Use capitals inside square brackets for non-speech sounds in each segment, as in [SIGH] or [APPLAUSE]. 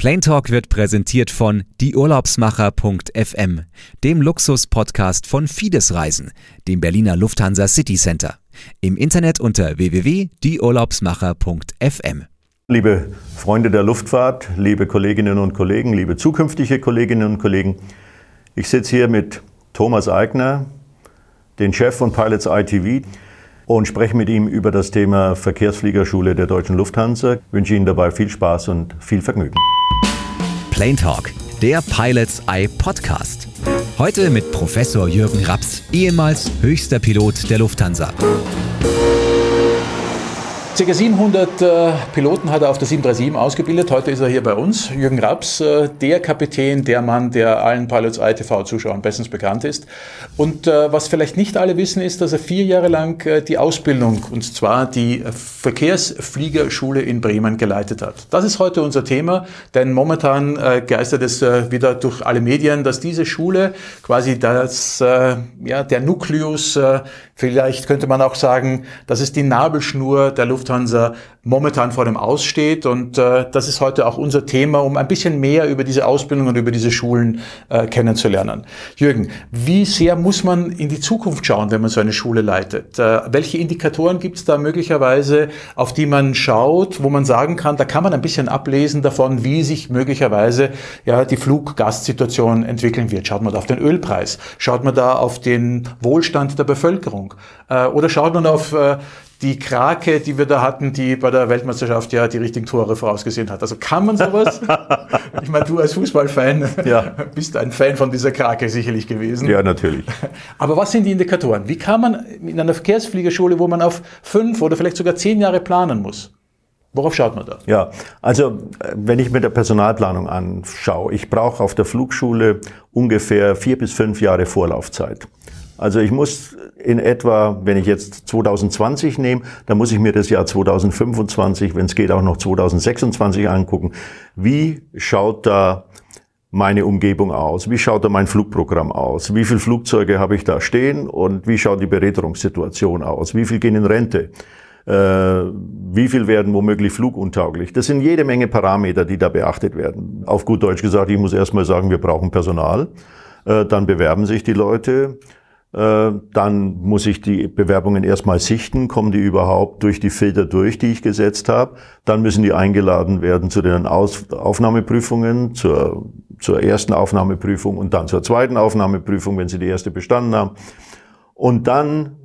Plain Talk wird präsentiert von dieurlaubsmacher.fm, dem Luxus-Podcast von Fides Reisen, dem Berliner Lufthansa City Center. Im Internet unter www.dieurlaubsmacher.fm. Liebe Freunde der Luftfahrt, liebe Kolleginnen und Kollegen, liebe zukünftige Kolleginnen und Kollegen, ich sitze hier mit Thomas Eigner, den Chef von Pilots ITV und spreche mit ihm über das Thema Verkehrsfliegerschule der Deutschen Lufthansa. Ich wünsche Ihnen dabei viel Spaß und viel Vergnügen. Plane Talk, der Pilots Eye Podcast. Heute mit Professor Jürgen Raps, ehemals höchster Pilot der Lufthansa. Ca. 700 äh, Piloten hat er auf der 737 ausgebildet. Heute ist er hier bei uns. Jürgen Raps, äh, der Kapitän, der Mann, der allen Pilots ITV-Zuschauern bestens bekannt ist. Und äh, was vielleicht nicht alle wissen, ist, dass er vier Jahre lang äh, die Ausbildung, und zwar die Verkehrsfliegerschule in Bremen, geleitet hat. Das ist heute unser Thema, denn momentan äh, geistert es äh, wieder durch alle Medien, dass diese Schule quasi das, ja, der Nukleus, vielleicht könnte man auch sagen, das ist die Nabelschnur der Lufthansa Lufthansa momentan vor dem Aussteht. Und äh, das ist heute auch unser Thema, um ein bisschen mehr über diese Ausbildung und über diese Schulen äh, kennenzulernen. Jürgen, wie sehr muss man in die Zukunft schauen, wenn man so eine Schule leitet? Äh, welche Indikatoren gibt es da möglicherweise, auf die man schaut, wo man sagen kann, da kann man ein bisschen ablesen davon, wie sich möglicherweise ja, die Fluggastsituation entwickeln wird? Schaut man da auf den Ölpreis? Schaut man da auf den Wohlstand der Bevölkerung? Äh, oder schaut man auf äh, die Krake, die wir da hatten, die bei der Weltmeisterschaft ja die richtigen Tore vorausgesehen hat. Also kann man sowas? [LAUGHS] ich meine, du als Fußballfan ja. bist ein Fan von dieser Krake sicherlich gewesen. Ja, natürlich. Aber was sind die Indikatoren? Wie kann man in einer Verkehrsfliegerschule, wo man auf fünf oder vielleicht sogar zehn Jahre planen muss, Worauf schaut man da? Ja, also wenn ich mir der Personalplanung anschaue, ich brauche auf der Flugschule ungefähr vier bis fünf Jahre Vorlaufzeit. Also ich muss in etwa, wenn ich jetzt 2020 nehme, dann muss ich mir das Jahr 2025, wenn es geht, auch noch 2026 angucken. Wie schaut da meine Umgebung aus? Wie schaut da mein Flugprogramm aus? Wie viele Flugzeuge habe ich da stehen? Und wie schaut die Bereiterungssituation aus? Wie viel gehen in Rente? Äh, wie viel werden womöglich fluguntauglich? Das sind jede Menge Parameter, die da beachtet werden. Auf gut Deutsch gesagt, ich muss erstmal sagen, wir brauchen Personal. Äh, dann bewerben sich die Leute. Äh, dann muss ich die Bewerbungen erstmal sichten, kommen die überhaupt durch die Filter durch, die ich gesetzt habe. Dann müssen die eingeladen werden zu den Aus Aufnahmeprüfungen, zur, zur ersten Aufnahmeprüfung und dann zur zweiten Aufnahmeprüfung, wenn sie die erste bestanden haben. Und dann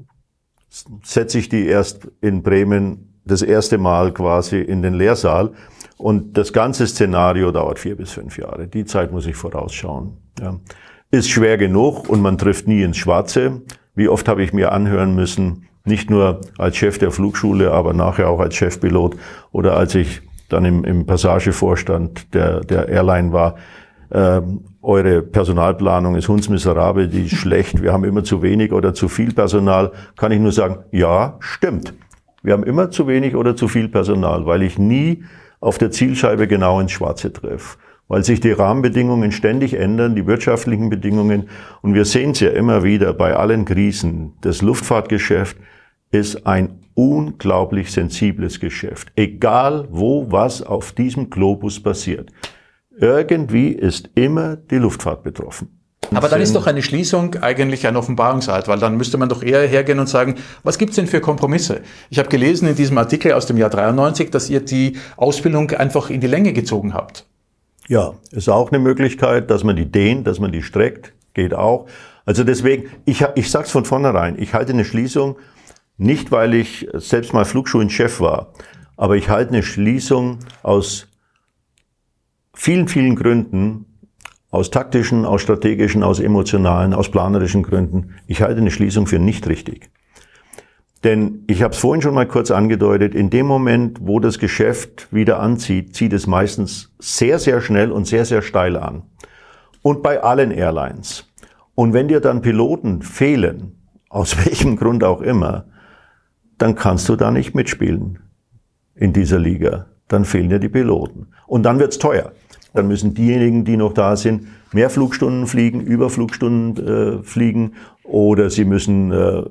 setze ich die erst in Bremen das erste Mal quasi in den Lehrsaal. Und das ganze Szenario dauert vier bis fünf Jahre. Die Zeit muss ich vorausschauen. Ja ist schwer genug und man trifft nie ins Schwarze. Wie oft habe ich mir anhören müssen, nicht nur als Chef der Flugschule, aber nachher auch als Chefpilot oder als ich dann im, im Passagevorstand der, der Airline war, äh, eure Personalplanung ist hundsmiserabel, die ist schlecht, wir haben immer zu wenig oder zu viel Personal, kann ich nur sagen, ja, stimmt. Wir haben immer zu wenig oder zu viel Personal, weil ich nie auf der Zielscheibe genau ins Schwarze treffe weil sich die Rahmenbedingungen ständig ändern, die wirtschaftlichen Bedingungen. Und wir sehen es ja immer wieder bei allen Krisen. Das Luftfahrtgeschäft ist ein unglaublich sensibles Geschäft. Egal wo was auf diesem Globus passiert. Irgendwie ist immer die Luftfahrt betroffen. Aber dann ist doch eine Schließung eigentlich ein Offenbarungseid, weil dann müsste man doch eher hergehen und sagen, was gibt's denn für Kompromisse? Ich habe gelesen in diesem Artikel aus dem Jahr 93, dass ihr die Ausbildung einfach in die Länge gezogen habt. Ja, ist auch eine Möglichkeit, dass man die dehnt, dass man die streckt, geht auch. Also deswegen, ich, ich sage es von vornherein, ich halte eine Schließung nicht, weil ich selbst mal Flugschulenchef war, aber ich halte eine Schließung aus vielen, vielen Gründen, aus taktischen, aus strategischen, aus emotionalen, aus planerischen Gründen. Ich halte eine Schließung für nicht richtig. Denn ich habe es vorhin schon mal kurz angedeutet, in dem Moment, wo das Geschäft wieder anzieht, zieht es meistens sehr, sehr schnell und sehr, sehr steil an. Und bei allen Airlines. Und wenn dir dann Piloten fehlen, aus [LAUGHS] welchem Grund auch immer, dann kannst du da nicht mitspielen in dieser Liga. Dann fehlen dir die Piloten. Und dann wird's teuer. Dann müssen diejenigen, die noch da sind, mehr Flugstunden fliegen, Überflugstunden äh, fliegen oder sie müssen äh,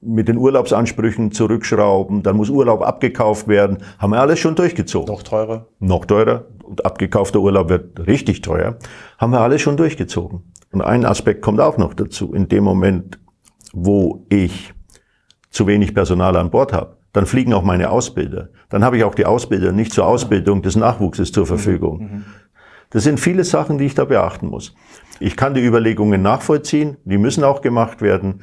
mit den Urlaubsansprüchen zurückschrauben, dann muss Urlaub abgekauft werden. Haben wir alles schon durchgezogen. Noch teurer. Noch teurer. Und abgekaufter Urlaub wird richtig teuer. Haben wir alles schon durchgezogen. Und ein Aspekt kommt auch noch dazu. In dem Moment, wo ich zu wenig Personal an Bord habe, dann fliegen auch meine Ausbilder. Dann habe ich auch die Ausbilder nicht zur Ausbildung des Nachwuchses zur Verfügung. Mhm. Das sind viele Sachen, die ich da beachten muss. Ich kann die Überlegungen nachvollziehen, die müssen auch gemacht werden.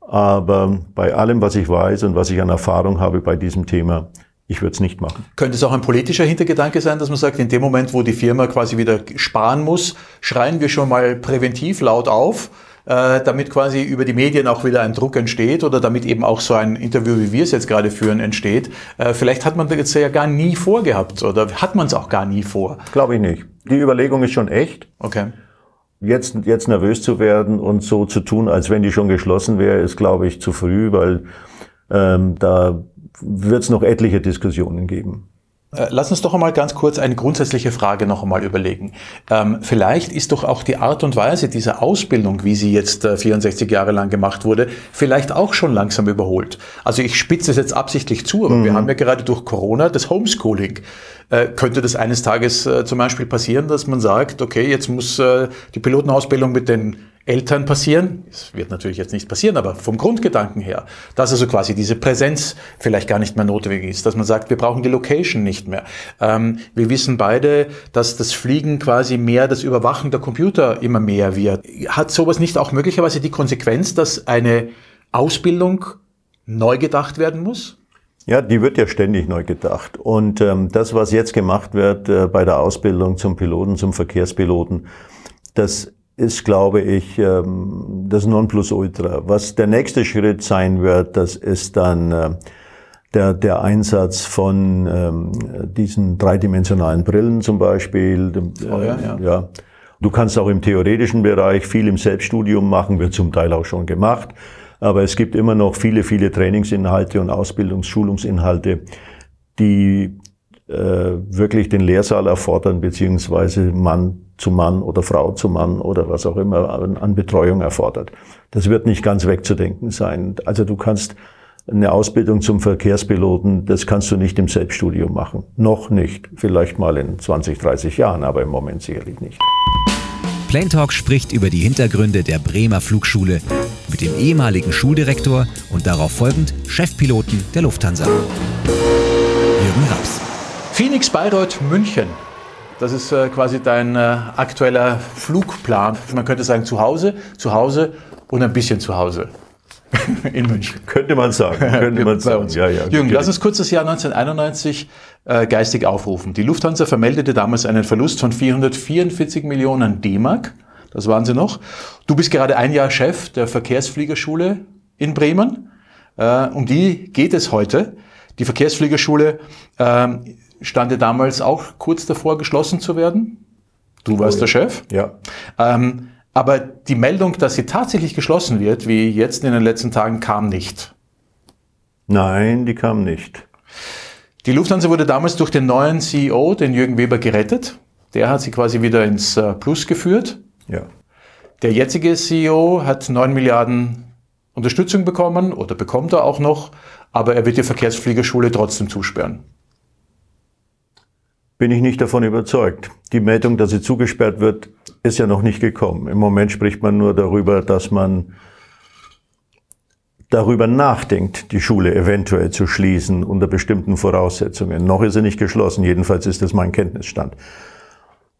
Aber bei allem, was ich weiß und was ich an Erfahrung habe bei diesem Thema, ich würde es nicht machen. Könnte es auch ein politischer Hintergedanke sein, dass man sagt, in dem Moment, wo die Firma quasi wieder sparen muss, schreien wir schon mal präventiv laut auf, äh, damit quasi über die Medien auch wieder ein Druck entsteht oder damit eben auch so ein Interview, wie wir es jetzt gerade führen, entsteht. Äh, vielleicht hat man das jetzt ja gar nie vorgehabt oder hat man es auch gar nie vor? Glaube ich nicht. Die Überlegung ist schon echt. Okay. Jetzt, jetzt nervös zu werden und so zu tun, als wenn die schon geschlossen wäre, ist, glaube ich, zu früh, weil ähm, da wird es noch etliche Diskussionen geben. Äh, lass uns doch einmal ganz kurz eine grundsätzliche Frage noch einmal überlegen. Ähm, vielleicht ist doch auch die Art und Weise dieser Ausbildung, wie sie jetzt äh, 64 Jahre lang gemacht wurde, vielleicht auch schon langsam überholt. Also ich spitze es jetzt absichtlich zu, aber mhm. wir haben ja gerade durch Corona das Homeschooling. Äh, könnte das eines Tages äh, zum Beispiel passieren, dass man sagt, okay, jetzt muss äh, die Pilotenausbildung mit den Eltern passieren. Es wird natürlich jetzt nicht passieren, aber vom Grundgedanken her, dass also quasi diese Präsenz vielleicht gar nicht mehr notwendig ist, dass man sagt, wir brauchen die Location nicht mehr. Ähm, wir wissen beide, dass das Fliegen quasi mehr das Überwachen der Computer immer mehr wird. Hat sowas nicht auch möglicherweise die Konsequenz, dass eine Ausbildung neu gedacht werden muss? Ja, die wird ja ständig neu gedacht. Und ähm, das, was jetzt gemacht wird äh, bei der Ausbildung zum Piloten, zum Verkehrspiloten, das ist, glaube ich, ähm, das Nonplusultra. Was der nächste Schritt sein wird, das ist dann äh, der, der Einsatz von ähm, diesen dreidimensionalen Brillen zum Beispiel. Oh ja, ja. ja. Du kannst auch im theoretischen Bereich viel im Selbststudium machen, wird zum Teil auch schon gemacht. Aber es gibt immer noch viele, viele Trainingsinhalte und Ausbildungs-, Schulungsinhalte, die äh, wirklich den Lehrsaal erfordern, beziehungsweise Mann zu Mann oder Frau zu Mann oder was auch immer an Betreuung erfordert. Das wird nicht ganz wegzudenken sein. Also du kannst eine Ausbildung zum Verkehrspiloten, das kannst du nicht im Selbststudium machen. Noch nicht. Vielleicht mal in 20, 30 Jahren, aber im Moment sicherlich nicht. Planetalk spricht über die Hintergründe der Bremer Flugschule mit dem ehemaligen Schuldirektor und darauf folgend Chefpiloten der Lufthansa. Jürgen Raps. Phoenix Bayreuth München. Das ist äh, quasi dein äh, aktueller Flugplan. Man könnte sagen zu Hause, zu Hause und ein bisschen zu Hause. [LAUGHS] In München. Könnte man sagen. Könnte [LAUGHS] man sagen. Ja, ja, Jürgen, lass uns kurz das Jahr 1991 äh, geistig aufrufen. Die Lufthansa vermeldete damals einen Verlust von 444 Millionen D-Mark. Das waren sie noch. Du bist gerade ein Jahr Chef der Verkehrsfliegerschule in Bremen. Äh, um die geht es heute. Die Verkehrsfliegerschule äh, stand ja damals auch kurz davor, geschlossen zu werden. Du warst oh, der Chef. Ja. Ähm, aber die Meldung, dass sie tatsächlich geschlossen wird, wie jetzt in den letzten Tagen, kam nicht. Nein, die kam nicht. Die Lufthansa wurde damals durch den neuen CEO, den Jürgen Weber, gerettet. Der hat sie quasi wieder ins äh, Plus geführt. Ja. Der jetzige CEO hat 9 Milliarden Unterstützung bekommen oder bekommt er auch noch, aber er wird die Verkehrsfliegerschule trotzdem zusperren bin ich nicht davon überzeugt. Die Meldung, dass sie zugesperrt wird, ist ja noch nicht gekommen. Im Moment spricht man nur darüber, dass man darüber nachdenkt, die Schule eventuell zu schließen unter bestimmten Voraussetzungen. Noch ist sie nicht geschlossen, jedenfalls ist das mein Kenntnisstand.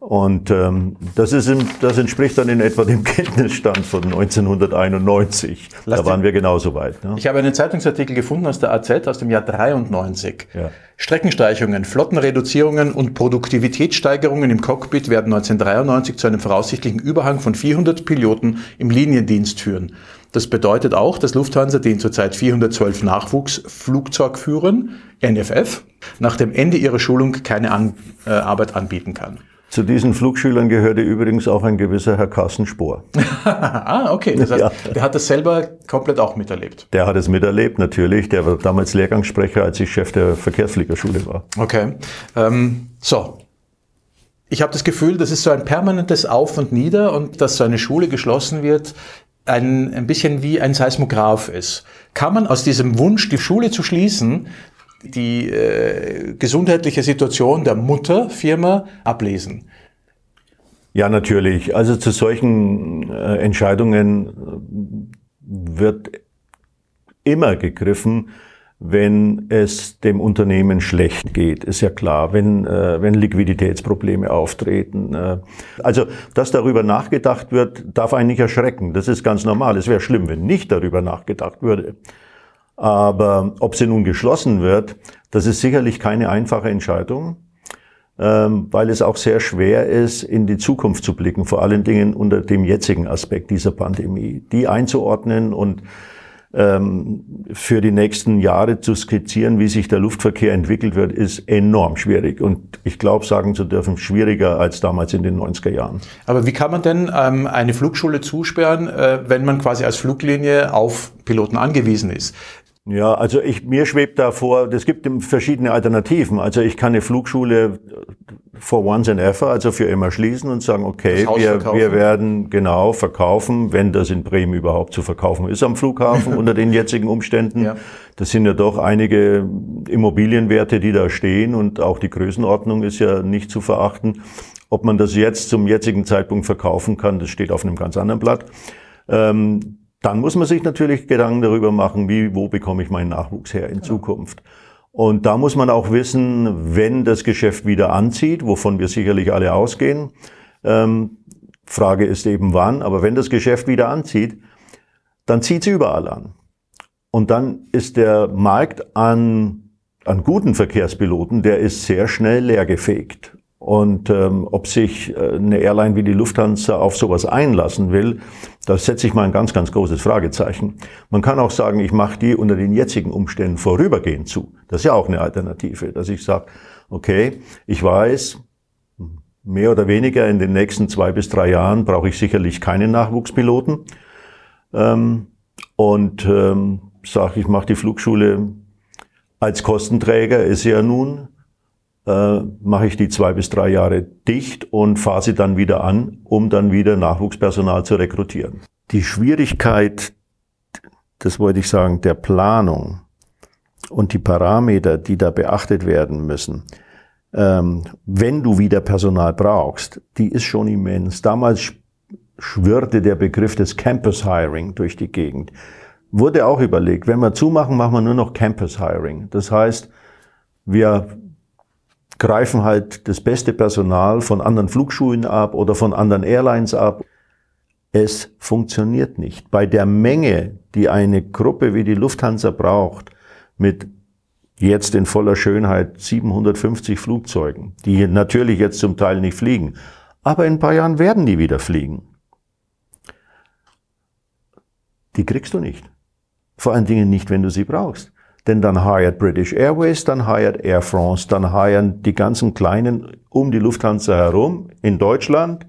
Und ähm, das, ist im, das entspricht dann in etwa dem [LAUGHS] Kenntnisstand von 1991. Lass da waren wir genauso weit. Ne? Ich habe einen Zeitungsartikel gefunden aus der AZ aus dem Jahr 93. Ja. Streckenstreichungen, Flottenreduzierungen und Produktivitätssteigerungen im Cockpit werden 1993 zu einem voraussichtlichen Überhang von 400 Piloten im Liniendienst führen. Das bedeutet auch, dass Lufthansa den zurzeit 412 Nachwuchsflugzeugführern, NFF, nach dem Ende ihrer Schulung keine An äh, Arbeit anbieten kann. Zu diesen Flugschülern gehörte übrigens auch ein gewisser Herr Carsten Spohr. [LAUGHS] ah, okay. Das heißt, ja. der hat das selber komplett auch miterlebt. Der hat es miterlebt, natürlich. Der war damals Lehrgangssprecher, als ich Chef der Verkehrsfliegerschule war. Okay. Ähm, so. Ich habe das Gefühl, das ist so ein permanentes Auf und Nieder und dass so eine Schule geschlossen wird, ein, ein bisschen wie ein Seismograph ist. Kann man aus diesem Wunsch, die Schule zu schließen, die äh, gesundheitliche Situation der Mutterfirma ablesen? Ja, natürlich. Also zu solchen äh, Entscheidungen äh, wird immer gegriffen, wenn es dem Unternehmen schlecht geht, ist ja klar, wenn, äh, wenn Liquiditätsprobleme auftreten. Äh, also, dass darüber nachgedacht wird, darf einen nicht erschrecken. Das ist ganz normal. Es wäre schlimm, wenn nicht darüber nachgedacht würde. Aber ob sie nun geschlossen wird, das ist sicherlich keine einfache Entscheidung, ähm, weil es auch sehr schwer ist, in die Zukunft zu blicken, vor allen Dingen unter dem jetzigen Aspekt dieser Pandemie, die einzuordnen und für die nächsten Jahre zu skizzieren, wie sich der Luftverkehr entwickelt wird, ist enorm schwierig. Und ich glaube, sagen zu dürfen, schwieriger als damals in den 90er Jahren. Aber wie kann man denn ähm, eine Flugschule zusperren, äh, wenn man quasi als Fluglinie auf Piloten angewiesen ist? Ja, also ich, mir schwebt da vor, es gibt verschiedene Alternativen. Also ich kann eine Flugschule for once and ever, also für immer schließen und sagen, okay, wir, wir werden genau verkaufen, wenn das in Bremen überhaupt zu verkaufen ist am Flughafen [LAUGHS] unter den jetzigen Umständen. Ja. Das sind ja doch einige Immobilienwerte, die da stehen und auch die Größenordnung ist ja nicht zu verachten. Ob man das jetzt zum jetzigen Zeitpunkt verkaufen kann, das steht auf einem ganz anderen Blatt. Ähm, dann muss man sich natürlich Gedanken darüber machen, wie, wo bekomme ich meinen Nachwuchs her in ja. Zukunft. Und da muss man auch wissen, wenn das Geschäft wieder anzieht, wovon wir sicherlich alle ausgehen, ähm, Frage ist eben wann, aber wenn das Geschäft wieder anzieht, dann zieht es überall an. Und dann ist der Markt an, an guten Verkehrspiloten, der ist sehr schnell leergefegt. Und ähm, ob sich äh, eine Airline wie die Lufthansa auf sowas einlassen will, da setze ich mal ein ganz, ganz großes Fragezeichen. Man kann auch sagen, ich mache die unter den jetzigen Umständen vorübergehend zu. Das ist ja auch eine Alternative, dass ich sage, okay, ich weiß, mehr oder weniger in den nächsten zwei bis drei Jahren brauche ich sicherlich keine Nachwuchspiloten. Ähm, und ähm, sage, ich mache die Flugschule als Kostenträger, ist ja nun äh, mache ich die zwei bis drei Jahre dicht und fahre sie dann wieder an, um dann wieder Nachwuchspersonal zu rekrutieren. Die Schwierigkeit, das wollte ich sagen, der Planung und die Parameter, die da beachtet werden müssen, ähm, wenn du wieder Personal brauchst, die ist schon immens. Damals schwirrte der Begriff des Campus Hiring durch die Gegend. Wurde auch überlegt, wenn wir zumachen, machen wir nur noch Campus Hiring. Das heißt, wir greifen halt das beste Personal von anderen Flugschulen ab oder von anderen Airlines ab. Es funktioniert nicht. Bei der Menge, die eine Gruppe wie die Lufthansa braucht, mit jetzt in voller Schönheit 750 Flugzeugen, die natürlich jetzt zum Teil nicht fliegen, aber in ein paar Jahren werden die wieder fliegen. Die kriegst du nicht. Vor allen Dingen nicht, wenn du sie brauchst. Denn dann hired British Airways, dann hired Air France, dann hiren die ganzen Kleinen um die Lufthansa herum in Deutschland.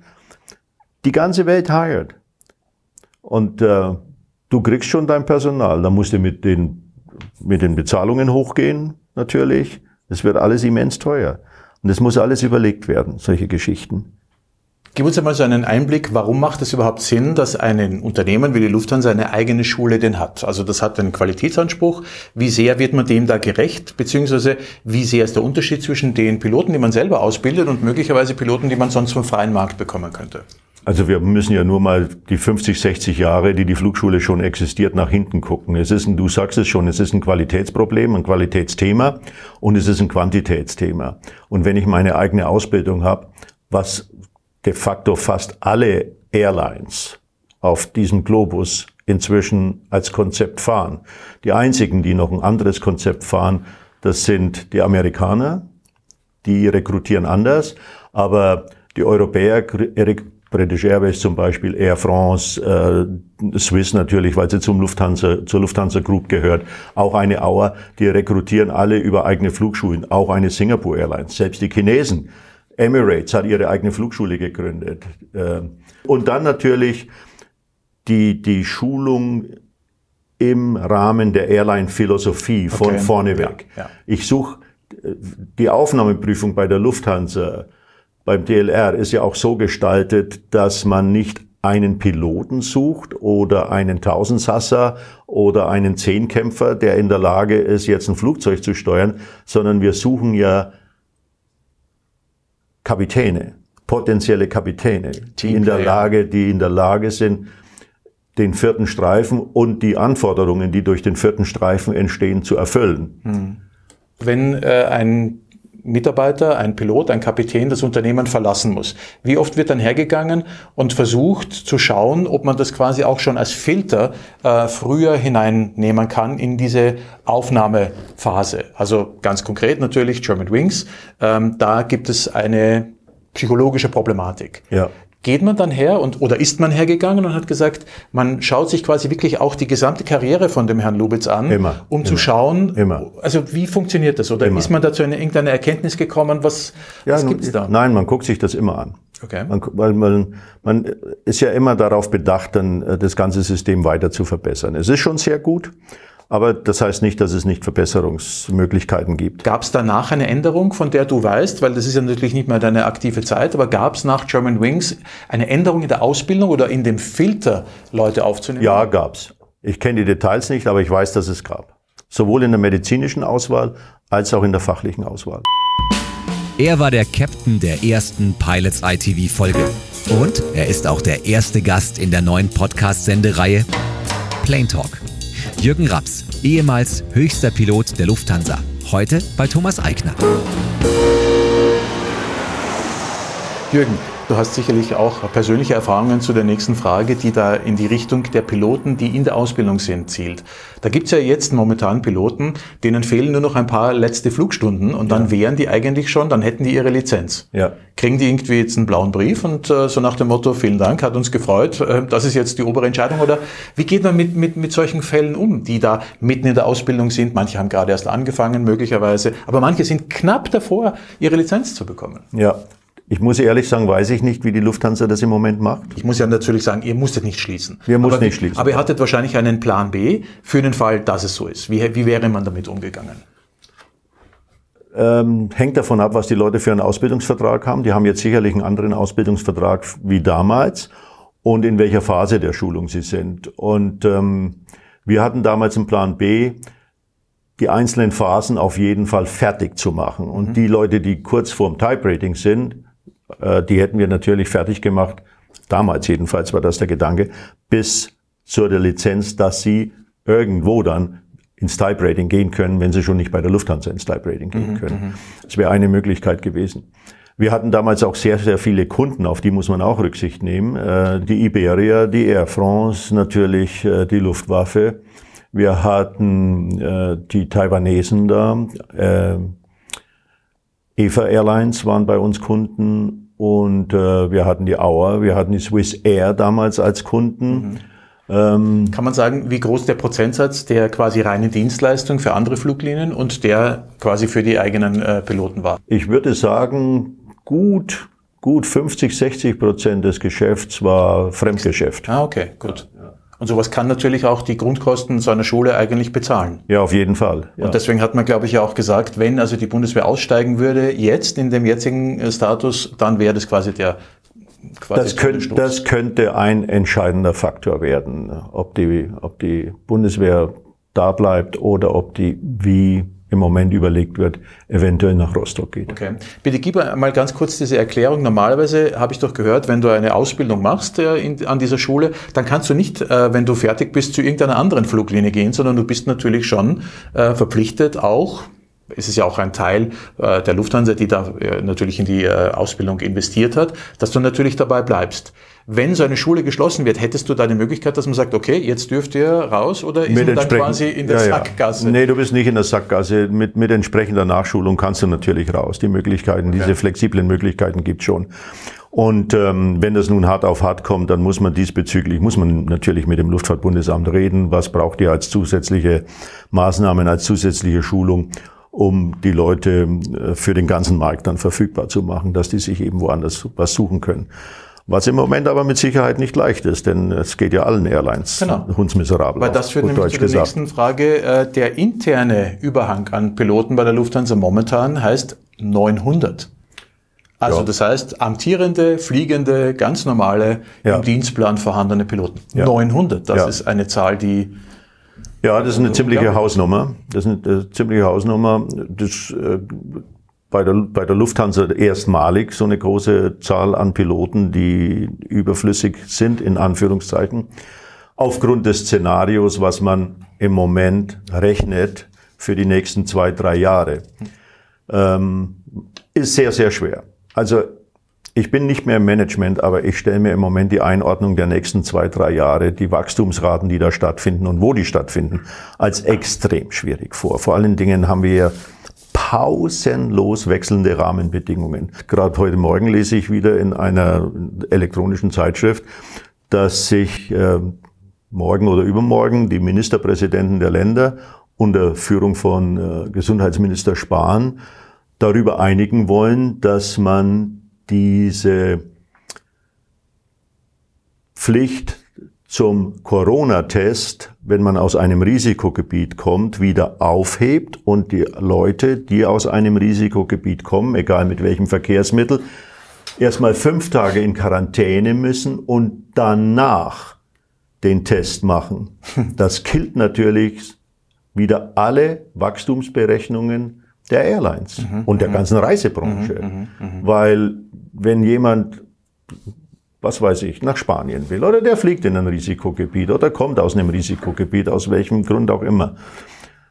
Die ganze Welt hired. Und äh, du kriegst schon dein Personal. Da musst du mit den, mit den Bezahlungen hochgehen, natürlich. Es wird alles immens teuer. Und es muss alles überlegt werden, solche Geschichten. Gib uns einmal so einen Einblick, warum macht es überhaupt Sinn, dass ein Unternehmen wie die Lufthansa eine eigene Schule denn hat? Also das hat einen Qualitätsanspruch. Wie sehr wird man dem da gerecht? Beziehungsweise wie sehr ist der Unterschied zwischen den Piloten, die man selber ausbildet und möglicherweise Piloten, die man sonst vom freien Markt bekommen könnte? Also wir müssen ja nur mal die 50, 60 Jahre, die die Flugschule schon existiert, nach hinten gucken. Es ist ein, du sagst es schon, es ist ein Qualitätsproblem, ein Qualitätsthema und es ist ein Quantitätsthema. Und wenn ich meine eigene Ausbildung habe, was de facto fast alle Airlines auf diesem Globus inzwischen als Konzept fahren. Die einzigen, die noch ein anderes Konzept fahren, das sind die Amerikaner. Die rekrutieren anders, aber die Europäer, British Airways zum Beispiel, Air France, äh, Swiss natürlich, weil sie zum Lufthansa, zur Lufthansa Group gehört, auch eine Auer, die rekrutieren alle über eigene Flugschulen, auch eine Singapore Airlines, selbst die Chinesen Emirates hat ihre eigene Flugschule gegründet. Ähm, und dann natürlich die, die Schulung im Rahmen der Airline-Philosophie von okay. vorne weg. Ja, ja. Ich suche die Aufnahmeprüfung bei der Lufthansa, beim DLR ist ja auch so gestaltet, dass man nicht einen Piloten sucht oder einen Tausendsasser oder einen Zehnkämpfer, der in der Lage ist, jetzt ein Flugzeug zu steuern, sondern wir suchen ja Kapitäne, potenzielle Kapitäne, die in der Lage, die in der Lage sind, den vierten Streifen und die Anforderungen, die durch den vierten Streifen entstehen, zu erfüllen. Hm. Wenn äh, ein Mitarbeiter, ein Pilot, ein Kapitän das Unternehmen verlassen muss. Wie oft wird dann hergegangen und versucht zu schauen, ob man das quasi auch schon als Filter äh, früher hineinnehmen kann in diese Aufnahmephase. Also ganz konkret natürlich German Wings. Ähm, da gibt es eine psychologische Problematik. Ja geht man dann her und oder ist man hergegangen und hat gesagt, man schaut sich quasi wirklich auch die gesamte Karriere von dem Herrn Lubitz an, immer, um immer, zu schauen, immer. also wie funktioniert das? Oder immer. ist man da zu einer, irgendeiner Erkenntnis gekommen? Was, ja, was gibt's da? Nein, man guckt sich das immer an. Okay. Man, weil man, man ist ja immer darauf bedacht, dann äh, das ganze System weiter zu verbessern. Es ist schon sehr gut. Aber das heißt nicht, dass es nicht Verbesserungsmöglichkeiten gibt. Gab es danach eine Änderung, von der du weißt, weil das ist ja natürlich nicht mehr deine aktive Zeit, aber gab es nach German Wings eine Änderung in der Ausbildung oder in dem Filter, Leute aufzunehmen? Ja, gab's. Ich kenne die Details nicht, aber ich weiß, dass es gab. Sowohl in der medizinischen Auswahl als auch in der fachlichen Auswahl. Er war der Captain der ersten Pilots ITV Folge. Und er ist auch der erste Gast in der neuen Podcast-Sendereihe Plane Talk. Jürgen Raps, ehemals höchster Pilot der Lufthansa, heute bei Thomas Eigner. Jürgen, Du hast sicherlich auch persönliche Erfahrungen zu der nächsten Frage, die da in die Richtung der Piloten, die in der Ausbildung sind, zielt. Da gibt's ja jetzt momentan Piloten, denen fehlen nur noch ein paar letzte Flugstunden und dann ja. wären die eigentlich schon, dann hätten die ihre Lizenz. Ja. Kriegen die irgendwie jetzt einen blauen Brief und äh, so nach dem Motto, vielen Dank, hat uns gefreut, äh, das ist jetzt die obere Entscheidung. Oder wie geht man mit, mit, mit solchen Fällen um, die da mitten in der Ausbildung sind? Manche haben gerade erst angefangen, möglicherweise, aber manche sind knapp davor, ihre Lizenz zu bekommen. Ja, ich muss ehrlich sagen, weiß ich nicht, wie die Lufthansa das im Moment macht. Ich muss ja natürlich sagen, ihr musstet nicht schließen. Wir mussten nicht schließen. Aber ihr hattet wahrscheinlich einen Plan B für den Fall, dass es so ist. Wie, wie wäre man damit umgegangen? Ähm, hängt davon ab, was die Leute für einen Ausbildungsvertrag haben. Die haben jetzt sicherlich einen anderen Ausbildungsvertrag wie damals und in welcher Phase der Schulung sie sind. Und ähm, wir hatten damals einen Plan B, die einzelnen Phasen auf jeden Fall fertig zu machen. Und mhm. die Leute, die kurz vorm Type Rating sind, die hätten wir natürlich fertig gemacht, damals jedenfalls war das der Gedanke, bis zur der Lizenz, dass sie irgendwo dann ins Type Rating gehen können, wenn sie schon nicht bei der Lufthansa ins Type Rating gehen mhm, können. Mhm. Das wäre eine Möglichkeit gewesen. Wir hatten damals auch sehr, sehr viele Kunden, auf die muss man auch Rücksicht nehmen. Äh, die Iberia, die Air France, natürlich äh, die Luftwaffe. Wir hatten die Taiwanesen da. Eva Airlines waren bei uns Kunden und äh, wir hatten die Auer, wir hatten die Swiss Air damals als Kunden. Mhm. Ähm, Kann man sagen, wie groß der Prozentsatz der quasi reine Dienstleistung für andere Fluglinien und der quasi für die eigenen äh, Piloten war? Ich würde sagen, gut, gut 50, 60 Prozent des Geschäfts war Fremdgeschäft. Ah, okay, gut. Und sowas kann natürlich auch die Grundkosten so einer Schule eigentlich bezahlen. Ja, auf jeden Fall. Ja. Und deswegen hat man, glaube ich, ja auch gesagt, wenn also die Bundeswehr aussteigen würde, jetzt in dem jetzigen äh, Status, dann wäre das quasi der das, könnt, das könnte ein entscheidender Faktor werden, ob die, ob die Bundeswehr da bleibt oder ob die wie im Moment überlegt wird, eventuell nach Rostock geht. Okay. Bitte gib mal ganz kurz diese Erklärung. Normalerweise habe ich doch gehört, wenn du eine Ausbildung machst äh, in, an dieser Schule, dann kannst du nicht, äh, wenn du fertig bist, zu irgendeiner anderen Fluglinie gehen, sondern du bist natürlich schon äh, verpflichtet, auch es ist ja auch ein Teil äh, der Lufthansa, die da äh, natürlich in die äh, Ausbildung investiert hat, dass du natürlich dabei bleibst. Wenn so eine Schule geschlossen wird, hättest du da die Möglichkeit, dass man sagt, okay, jetzt dürft ihr raus oder ist man dann quasi in der ja, Sackgasse? Nee, du bist nicht in der Sackgasse. Mit, mit entsprechender Nachschulung kannst du natürlich raus. Die Möglichkeiten, okay. diese flexiblen Möglichkeiten gibt schon. Und ähm, wenn das nun hart auf hart kommt, dann muss man diesbezüglich, muss man natürlich mit dem Luftfahrtbundesamt reden, was braucht ihr als zusätzliche Maßnahmen, als zusätzliche Schulung um die Leute äh, für den ganzen Markt dann verfügbar zu machen, dass die sich eben woanders was suchen können. Was im Moment aber mit Sicherheit nicht leicht ist, denn es geht ja allen Airlines genau. hundsmiserabel. Weil das führt nämlich zu der gesagt. nächsten Frage. Äh, der interne Überhang an Piloten bei der Lufthansa momentan heißt 900. Also Ja. das heißt, amtierende, fliegende, ganz normale, Ja. im Dienstplan vorhandene Piloten. Ja. 900, das ist eine Zahl, die Ja, das ist eine ziemliche. Hausnummer. Das ist eine, ziemliche Hausnummer. Das äh, bei der, bei der Lufthansa erstmalig so eine große Zahl an Piloten, die überflüssig sind, in Anführungszeichen, aufgrund des Szenarios, was man im Moment rechnet für die nächsten zwei, drei Jahre. Ähm, ist sehr, sehr schwer. Also ich bin nicht mehr im Management, aber ich stelle mir im Moment die Einordnung der nächsten zwei, drei Jahre, die Wachstumsraten, die da stattfinden und wo die stattfinden, als extrem schwierig vor. Vor allen Dingen haben wir pausenlos wechselnde Rahmenbedingungen. Gerade heute Morgen lese ich wieder in einer elektronischen Zeitschrift, dass sich äh, morgen oder übermorgen die Ministerpräsidenten der Länder unter Führung von äh, Gesundheitsminister Spahn darüber einigen wollen, dass man diese Pflicht zum Corona-Test, wenn man aus einem Risikogebiet kommt, wieder aufhebt und die Leute, die aus einem Risikogebiet kommen, egal mit welchem Verkehrsmittel, erstmal fünf Tage in Quarantäne müssen und danach den Test machen. [LAUGHS] Das killt natürlich wieder alle Wachstumsberechnungen der Airlines und der ganzen Reisebranche. Weil wenn jemand, was weiß ich, nach Spanien will. Oder der fliegt in ein Risikogebiet oder kommt aus einem Risikogebiet, aus welchem Grund auch immer,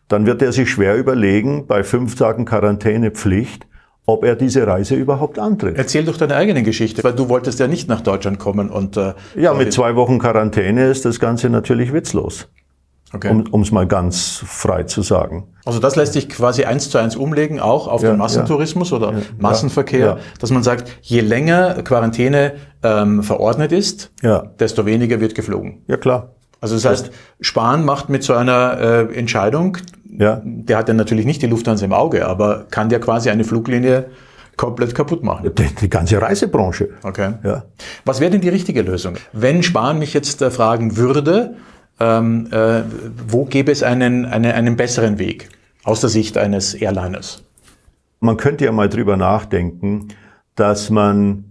dann wird er sich schwer überlegen, bei fünf Tagen Quarantänepflicht, ob er diese Reise überhaupt antritt. Erzähl doch deine eigene Geschichte, weil du wolltest ja nicht nach Deutschland kommen und äh, Ja, mit zwei Wochen Quarantäne ist das Ganze natürlich witzlos, okay. um es mal ganz frei zu sagen. Also das lässt sich quasi eins zu eins umlegen, auch auf Ja, den Massentourismus oder Massenverkehr, ja. dass man sagt, je länger Quarantäne ähm, verordnet ist, Ja. desto weniger wird geflogen. Ja, klar. Also das heißt, Spahn macht mit so einer äh, Entscheidung, Ja. der hat ja natürlich nicht die Lufthansa im Auge, aber kann der quasi eine Fluglinie komplett kaputt machen. Die, die ganze Reisebranche. Okay. Ja. Was wäre denn die richtige Lösung? Wenn Spahn mich jetzt äh, fragen würde, ähm, äh, wo gäbe es einen, einen, einen besseren Weg aus der Sicht eines Airliners? Man könnte ja mal drüber nachdenken, dass man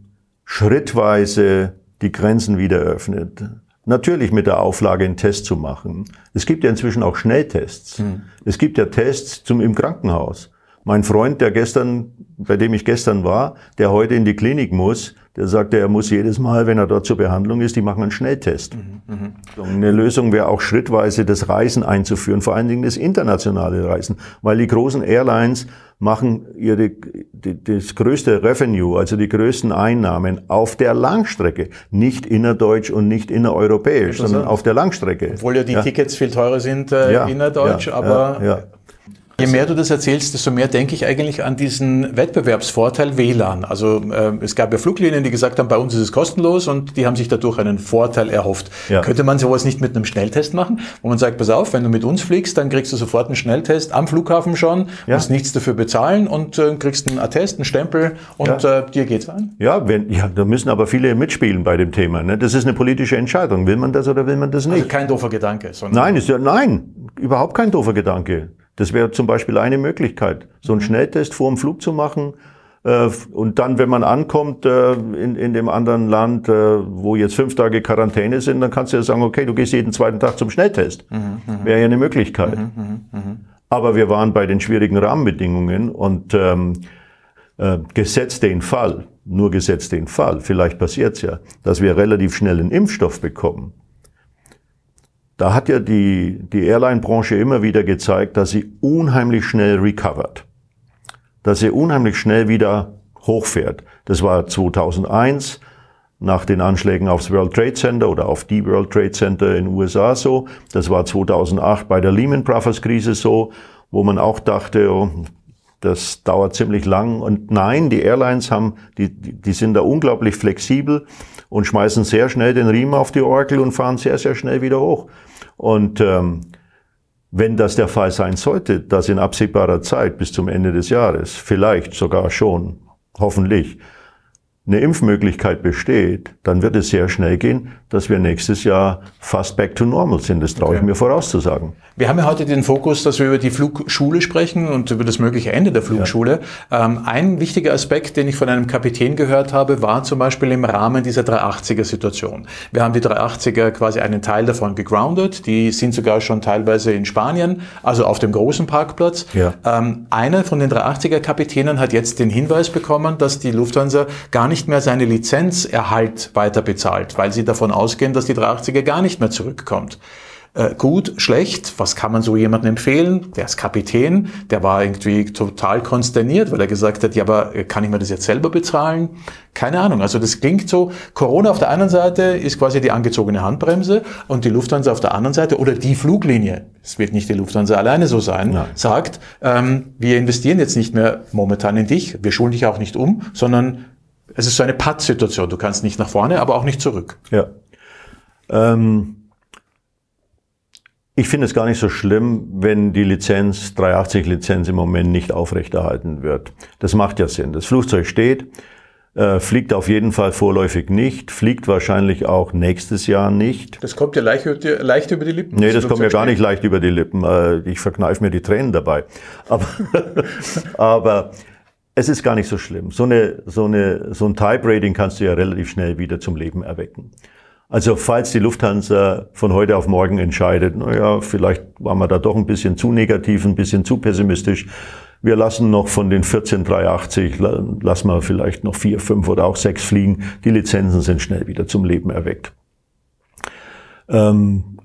schrittweise die Grenzen wieder öffnet. Natürlich mit der Auflage, einen Test zu machen. Es gibt ja inzwischen auch Schnelltests. Es gibt ja Tests zum, im Krankenhaus. Mein Freund, der gestern, bei dem ich gestern war, der heute in die Klinik muss, der sagte, er muss jedes Mal, wenn er dort zur Behandlung ist, die machen einen Schnelltest. Eine Lösung wäre auch schrittweise das Reisen einzuführen, vor allen Dingen das internationale Reisen, weil die großen Airlines machen ihre, die, das größte Revenue, also die größten Einnahmen auf der Langstrecke, nicht innerdeutsch und nicht innereuropäisch, sondern auf der Langstrecke. Obwohl ja die Tickets viel teurer sind äh, Ja, innerdeutsch, ja, aber ja, ja. Je mehr du das erzählst, desto mehr denke ich eigentlich an diesen Wettbewerbsvorteil WLAN. Also äh, es gab ja Fluglinien, die gesagt haben, bei uns ist es kostenlos und die haben sich dadurch einen Vorteil erhofft. Ja. Könnte man sowas nicht mit einem Schnelltest machen, wo man sagt, pass auf, wenn du mit uns fliegst, dann kriegst du sofort einen Schnelltest am Flughafen schon, Ja. musst nichts dafür bezahlen und äh, kriegst einen Attest, einen Stempel und Ja. äh, dir geht's an. Ja, wenn, ja, da müssen aber viele mitspielen bei dem Thema. Ne? Das ist eine politische Entscheidung. Will man das oder will man das nicht? Also kein doofer Gedanke, sondern Nein, ist ja, nein, überhaupt kein doofer Gedanke. Das wäre zum Beispiel eine Möglichkeit, so einen Schnelltest vor dem Flug zu machen. Äh, und dann, wenn man ankommt äh, in, in dem anderen Land, äh, wo jetzt fünf Tage Quarantäne sind, dann kannst du ja sagen, okay, du gehst jeden zweiten Tag zum Schnelltest. Wäre ja eine Möglichkeit. Aber wir waren bei den schwierigen Rahmenbedingungen und ähm, äh, gesetzt den Fall, nur gesetzt den Fall, vielleicht passiert's ja, dass wir relativ schnell einen Impfstoff bekommen. Da hat ja die, die Airline-Branche immer wieder gezeigt, dass sie unheimlich schnell recovert. Dass sie unheimlich schnell wieder hochfährt. Das war 2001 nach den Anschlägen aufs World Trade Center oder auf die World Trade Center in den USA so. Das war 2008 bei der Lehman Brothers Krise so, wo man auch dachte, oh, das dauert ziemlich lang. Und nein, die Airlines haben, die, die sind da unglaublich flexibel und schmeißen sehr schnell den Riemen auf die Orgel und fahren sehr, sehr schnell wieder hoch. Und ähm, wenn das der Fall sein sollte, dass in absehbarer Zeit bis zum Ende des Jahres, vielleicht sogar schon, hoffentlich, eine Impfmöglichkeit besteht, dann wird es sehr schnell gehen, dass wir nächstes Jahr fast back to normal sind. Das traue okay. ich mir vorauszusagen. Wir haben ja heute den Fokus, dass wir über die Flugschule sprechen und über das mögliche Ende der Flugschule. Ja. Ähm, ein wichtiger Aspekt, den ich von einem Kapitän gehört habe, war zum Beispiel im Rahmen dieser 380er-Situation. Wir haben die 380er quasi einen Teil davon gegroundet. Die sind sogar schon teilweise in Spanien, also auf dem großen Parkplatz. Ja. Ähm, einer von den 380er-Kapitänen hat jetzt den Hinweis bekommen, dass die Lufthansa gar nicht mehr seine Lizenzerhalt weiter bezahlt, weil sie davon ausgehen, dass die 380er gar nicht mehr zurückkommt. Äh, gut, schlecht, was kann man so jemandem empfehlen? Der ist Kapitän, der war irgendwie total konsterniert, weil er gesagt hat, ja, aber kann ich mir das jetzt selber bezahlen? Keine Ahnung. Also das klingt so, Corona auf der einen Seite ist quasi die angezogene Handbremse und die Lufthansa auf der anderen Seite oder die Fluglinie, es wird nicht die Lufthansa alleine so sein, Nein. sagt, ähm, wir investieren jetzt nicht mehr momentan in dich, wir schulen dich auch nicht um, sondern es ist so eine Patt-Situation. Du kannst nicht nach vorne, aber auch nicht zurück. Ja. Ähm ich finde es gar nicht so schlimm, wenn die Lizenz, 380-Lizenz im Moment nicht aufrechterhalten wird. Das macht ja Sinn. Das Flugzeug steht, äh, fliegt auf jeden Fall vorläufig nicht, fliegt wahrscheinlich auch nächstes Jahr nicht. Das kommt ja leicht, leicht über die Lippen. Nee, das, das kommt ja gar nicht leicht über die Lippen. Äh, ich verkneife mir die Tränen dabei. Aber, [LAUGHS] aber es ist gar nicht so schlimm. So, eine, so, eine, so ein Type-Rating kannst du ja relativ schnell wieder zum Leben erwecken. Also falls die Lufthansa von heute auf morgen entscheidet, naja, vielleicht waren wir da doch ein bisschen zu negativ, ein bisschen zu pessimistisch. Wir lassen noch von den 14 380, lassen wir vielleicht noch vier, fünf oder auch sechs fliegen. Die Lizenzen sind schnell wieder zum Leben erweckt. Ähm,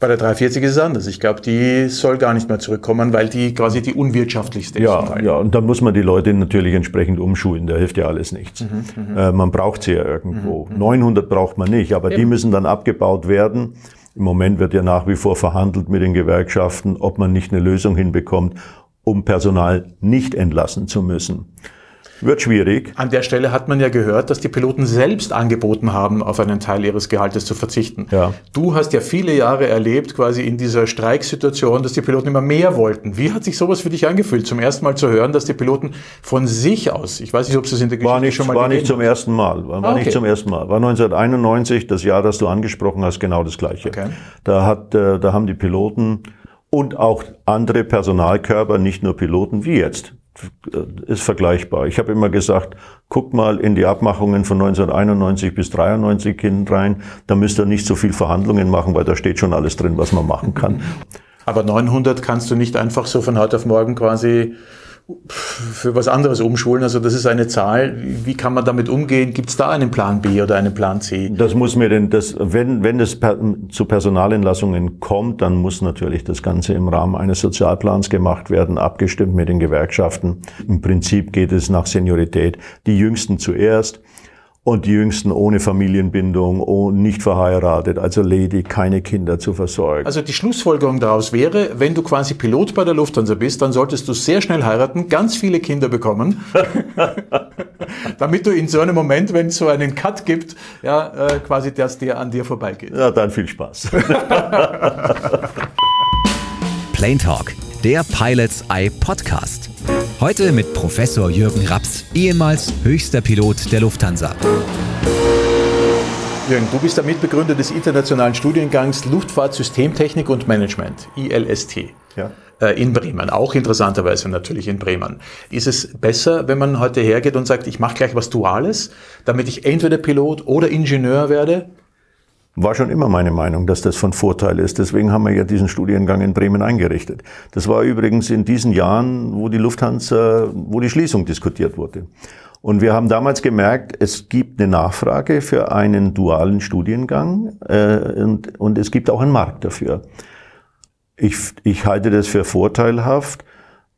bei der 340 ist es anders. Ich glaube, die soll gar nicht mehr zurückkommen, weil die quasi die unwirtschaftlichste ist. Ja, ja, und dann muss man die Leute natürlich entsprechend umschulen. Da hilft ja alles nichts. Mhm, mhm. äh, man braucht sie ja irgendwo. Mhm, 900 mhm. braucht man nicht, aber Eben. die müssen dann abgebaut werden. Im Moment wird ja nach wie vor verhandelt mit den Gewerkschaften, ob man nicht eine Lösung hinbekommt, um Personal nicht entlassen zu müssen. Wird schwierig. An der Stelle hat man ja gehört, dass die Piloten selbst angeboten haben, auf einen Teil ihres Gehaltes zu verzichten. Ja. Du hast ja viele Jahre erlebt, quasi in dieser Streiksituation, dass die Piloten immer mehr wollten. Wie hat sich sowas für dich angefühlt, zum ersten Mal zu hören, dass die Piloten von sich aus, ich weiß nicht, ob es in der Geschichte war nicht, schon mal War nicht zum ersten Mal. War, war ah, okay. nicht zum ersten Mal. War 1991, das Jahr, das du angesprochen hast, genau das Gleiche. Okay. Da hat, äh, da haben die Piloten und auch andere Personalkörper, nicht nur Piloten wie jetzt, ist vergleichbar. Ich habe immer gesagt, guck mal in die Abmachungen von 1991 bis 93 hinein, da müsst ihr nicht so viel Verhandlungen machen, weil da steht schon alles drin, was man machen kann. Aber 900 kannst du nicht einfach so von heute auf morgen quasi für was anderes umschulen. Also das ist eine Zahl. Wie kann man damit umgehen? Gibt es da einen Plan B oder einen Plan C? Das muss mir denn, das, wenn, wenn es per, zu Personalentlassungen kommt, dann muss natürlich das Ganze im Rahmen eines Sozialplans gemacht werden, abgestimmt mit den Gewerkschaften. Im Prinzip geht es nach Seniorität. Die Jüngsten zuerst und die Jüngsten ohne Familienbindung, oh, nicht verheiratet, also ledig, keine Kinder zu versorgen. Also die Schlussfolgerung daraus wäre, wenn du quasi Pilot bei der Lufthansa bist, dann solltest du sehr schnell heiraten, ganz viele Kinder bekommen, [LAUGHS] damit du in so einem Moment, wenn es so einen Cut gibt, ja, äh, quasi dass der an dir vorbeigeht. Ja, dann viel Spaß. [LAUGHS] Plane Talk, der Pilots Eye Podcast. Heute mit Professor Jürgen Raps, ehemals höchster Pilot der Lufthansa. Jürgen, du bist der Mitbegründer des internationalen Studiengangs Luftfahrtsystemtechnik und Management, ILST. Ja. Äh, in Bremen, auch interessanterweise natürlich in Bremen. Ist es besser, wenn man heute hergeht und sagt, ich mache gleich was Duales, damit ich entweder Pilot oder Ingenieur werde? War schon immer meine Meinung, dass das von Vorteil ist. Deswegen haben wir ja diesen Studiengang in Bremen eingerichtet. Das war übrigens in diesen Jahren, wo die Lufthansa, wo die Schließung diskutiert wurde. Und wir haben damals gemerkt, es gibt eine Nachfrage für einen dualen Studiengang äh, und, und es gibt auch einen Markt dafür. Ich, ich halte das für vorteilhaft,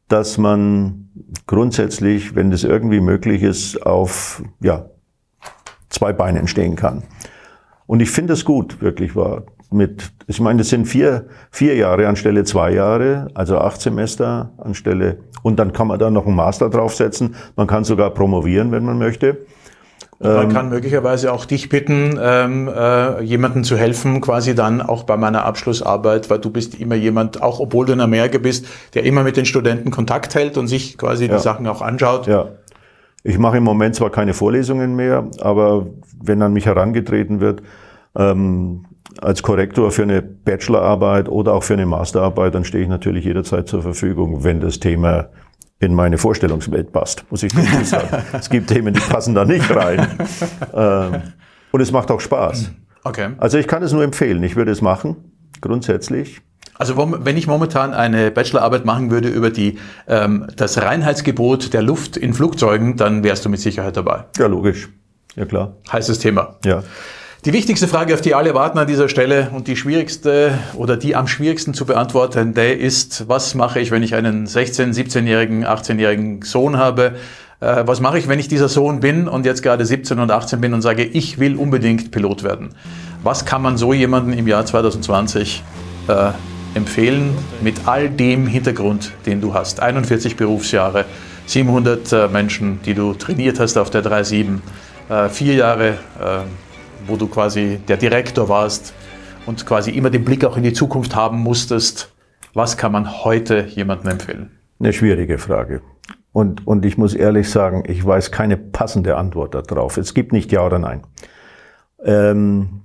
dass man grundsätzlich, wenn das irgendwie möglich ist, auf ja, zwei Beinen stehen kann. Und ich finde es gut, wirklich wahr. Mit, ich meine, das sind vier, vier Jahre anstelle zwei Jahre, also acht Semester anstelle, und dann kann man da noch einen Master draufsetzen. Man kann sogar promovieren, wenn man möchte. Und man ähm, kann möglicherweise auch dich bitten, ähm, äh, jemanden zu helfen, quasi dann auch bei meiner Abschlussarbeit, weil du bist immer jemand, auch obwohl du in Amerika bist, der immer mit den Studenten Kontakt hält und sich quasi ja. die Sachen auch anschaut. Ja. Ich mache im Moment zwar keine Vorlesungen mehr, aber wenn an mich herangetreten wird, ähm, als Korrektor für eine Bachelorarbeit oder auch für eine Masterarbeit, dann stehe ich natürlich jederzeit zur Verfügung, wenn das Thema in meine Vorstellungswelt passt, muss ich dazu [LAUGHS] sagen. es gibt Themen, die passen da nicht rein. Ähm, und es macht auch Spaß. Okay. Also ich kann es nur empfehlen. Ich würde es machen, grundsätzlich. Also wenn ich momentan eine Bachelorarbeit machen würde über die, ähm, das Reinheitsgebot der Luft in Flugzeugen, dann wärst du mit Sicherheit dabei. Ja, logisch. Ja, klar. Heißes Thema. Ja. Die wichtigste Frage, auf die alle warten an dieser Stelle und die schwierigste oder die am schwierigsten zu beantwortende ist, was mache ich, wenn ich einen 16-, 17-jährigen, 18-jährigen Sohn habe? Äh, was mache ich, wenn ich dieser Sohn bin und jetzt gerade 17 und 18 bin und sage, ich will unbedingt Pilot werden? Was kann man so jemandem im Jahr 2020 äh, empfehlen mit all dem Hintergrund, den du hast? 41 Berufsjahre, 700 äh, Menschen, die du trainiert hast auf der 3.7, äh, vier Jahre äh, wo du quasi der Direktor warst und quasi immer den Blick auch in die Zukunft haben musstest. Was kann man heute jemandem empfehlen? Eine schwierige Frage. Und, und ich muss ehrlich sagen, ich weiß keine passende Antwort darauf. Es gibt nicht Ja oder Nein. Ähm,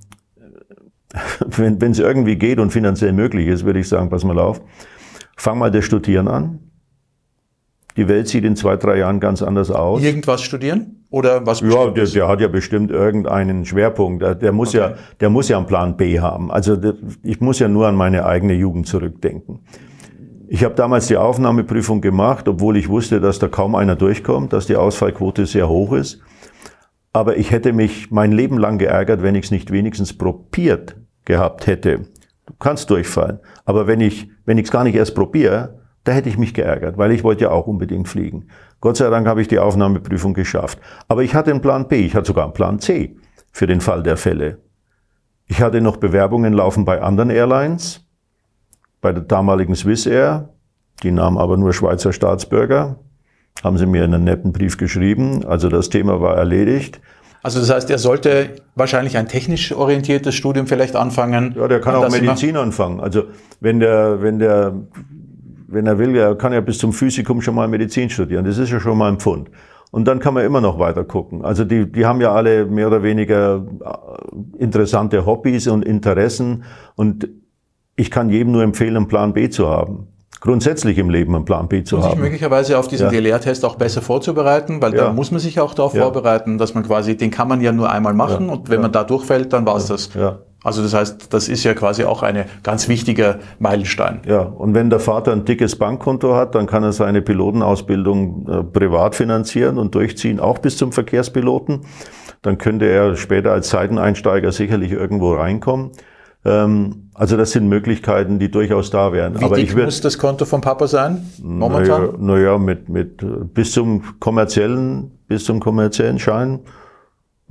[LAUGHS] wenn es irgendwie geht und finanziell möglich ist, würde ich sagen, pass mal auf, fang mal das Studieren an. Die Welt sieht in zwei, drei Jahren ganz anders aus. Irgendwas studieren? Oder was? Ja, der, der, hat ja bestimmt irgendeinen Schwerpunkt. Der, der muss okay. ja, der muss ja einen Plan B haben. Also der, ich muss ja nur an meine eigene Jugend zurückdenken. Ich habe damals die Aufnahmeprüfung gemacht, obwohl ich wusste, dass da kaum einer durchkommt, dass die Ausfallquote sehr hoch ist. Aber ich hätte mich mein Leben lang geärgert, wenn ich es nicht wenigstens probiert gehabt hätte. Du kannst durchfallen. Aber wenn ich wenn ich es gar nicht erst probiere, da hätte ich mich geärgert, weil ich wollte ja auch unbedingt fliegen. Gott sei Dank habe ich die Aufnahmeprüfung geschafft. Aber ich hatte einen Plan B, ich hatte sogar einen Plan C für den Fall der Fälle. Ich hatte noch Bewerbungen laufen bei anderen Airlines, bei der damaligen Swiss Air, die nahmen aber nur Schweizer Staatsbürger, haben sie mir einen netten Brief geschrieben, also das Thema war erledigt. Also das heißt, er sollte wahrscheinlich ein technisch orientiertes Studium vielleicht anfangen. Ja, der kann auch Medizin anfangen. Also wenn der, wenn der wenn er will, er kann ja bis zum Physikum schon mal Medizin studieren. Das ist ja schon mal ein Pfund. Und dann kann man immer noch weiter gucken. Also die, die haben ja alle mehr oder weniger äh, interessante Hobbys und Interessen. Und ich kann jedem nur empfehlen, einen Plan B zu haben. Grundsätzlich im Leben einen Plan B zu und haben. sich möglicherweise auf diesen ja. DLR-Test auch besser vorzubereiten, weil ja. da muss man sich auch darauf ja. vorbereiten, dass man quasi, den kann man ja nur einmal machen und wenn man da durchfällt, dann war es das. Ja. Also das heißt, das ist ja quasi auch eine ganz wichtige Meilenstein. Ja, und wenn der Vater ein dickes Bankkonto hat, dann kann er seine Pilotenausbildung äh, privat finanzieren und durchziehen, auch bis zum Verkehrspiloten. Dann könnte er später als Seiteneinsteiger sicherlich irgendwo reinkommen. Ähm, also das sind Möglichkeiten, die durchaus da wären. Wie Aber dick ich würd, muss das Konto vom Papa sein momentan? Naja, na mit, mit bis zum kommerziellen, bis zum kommerziellen Schein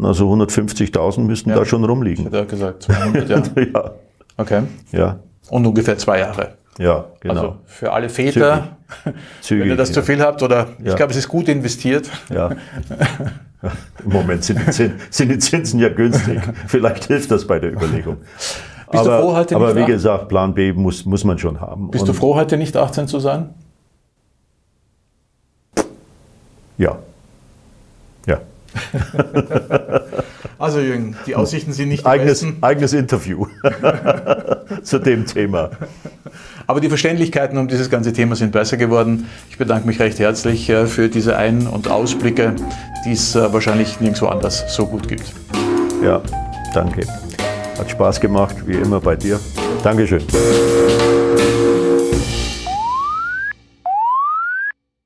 also 150.000 müssten ja. da schon rumliegen. Ich hätte gesagt, 200, ja. [LAUGHS] ja. Okay. Ja. Und ungefähr zwei Jahre. Ja, genau. Also für alle Väter, Zügig. [LAUGHS] wenn ihr das ja. zu viel habt oder ich glaube, es ist gut investiert. Ja. [LAUGHS] Im Moment sind die, Zinsen, sind die Zinsen ja günstig. Vielleicht hilft das bei der Überlegung. Bist aber, du froh, heute aber wie gesagt, Plan B muss, muss man schon haben. Bist Und du froh, heute nicht 18 zu sein? Ja. Ja. [LAUGHS] also Jürgen, die Aussichten sind nicht die eigenes, besten. Eigenes Interview [LAUGHS] zu dem Thema. Aber die Verständlichkeiten um dieses ganze Thema sind besser geworden. Ich bedanke mich recht herzlich äh, für diese Ein- und Ausblicke, die es äh, wahrscheinlich nirgendwo anders so gut gibt. Ja, danke. Hat Spaß gemacht, wie immer bei dir. Dankeschön.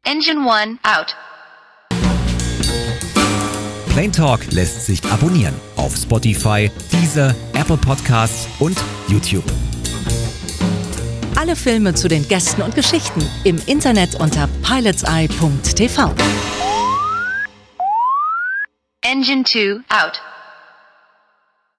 Engine One out. Plain Talk lässt sich abonnieren auf Spotify, Deezer, Apple Podcasts und YouTube. Alle Filme zu den Gästen und Geschichten im Internet unter pilotseye.tv. Engine 2 out.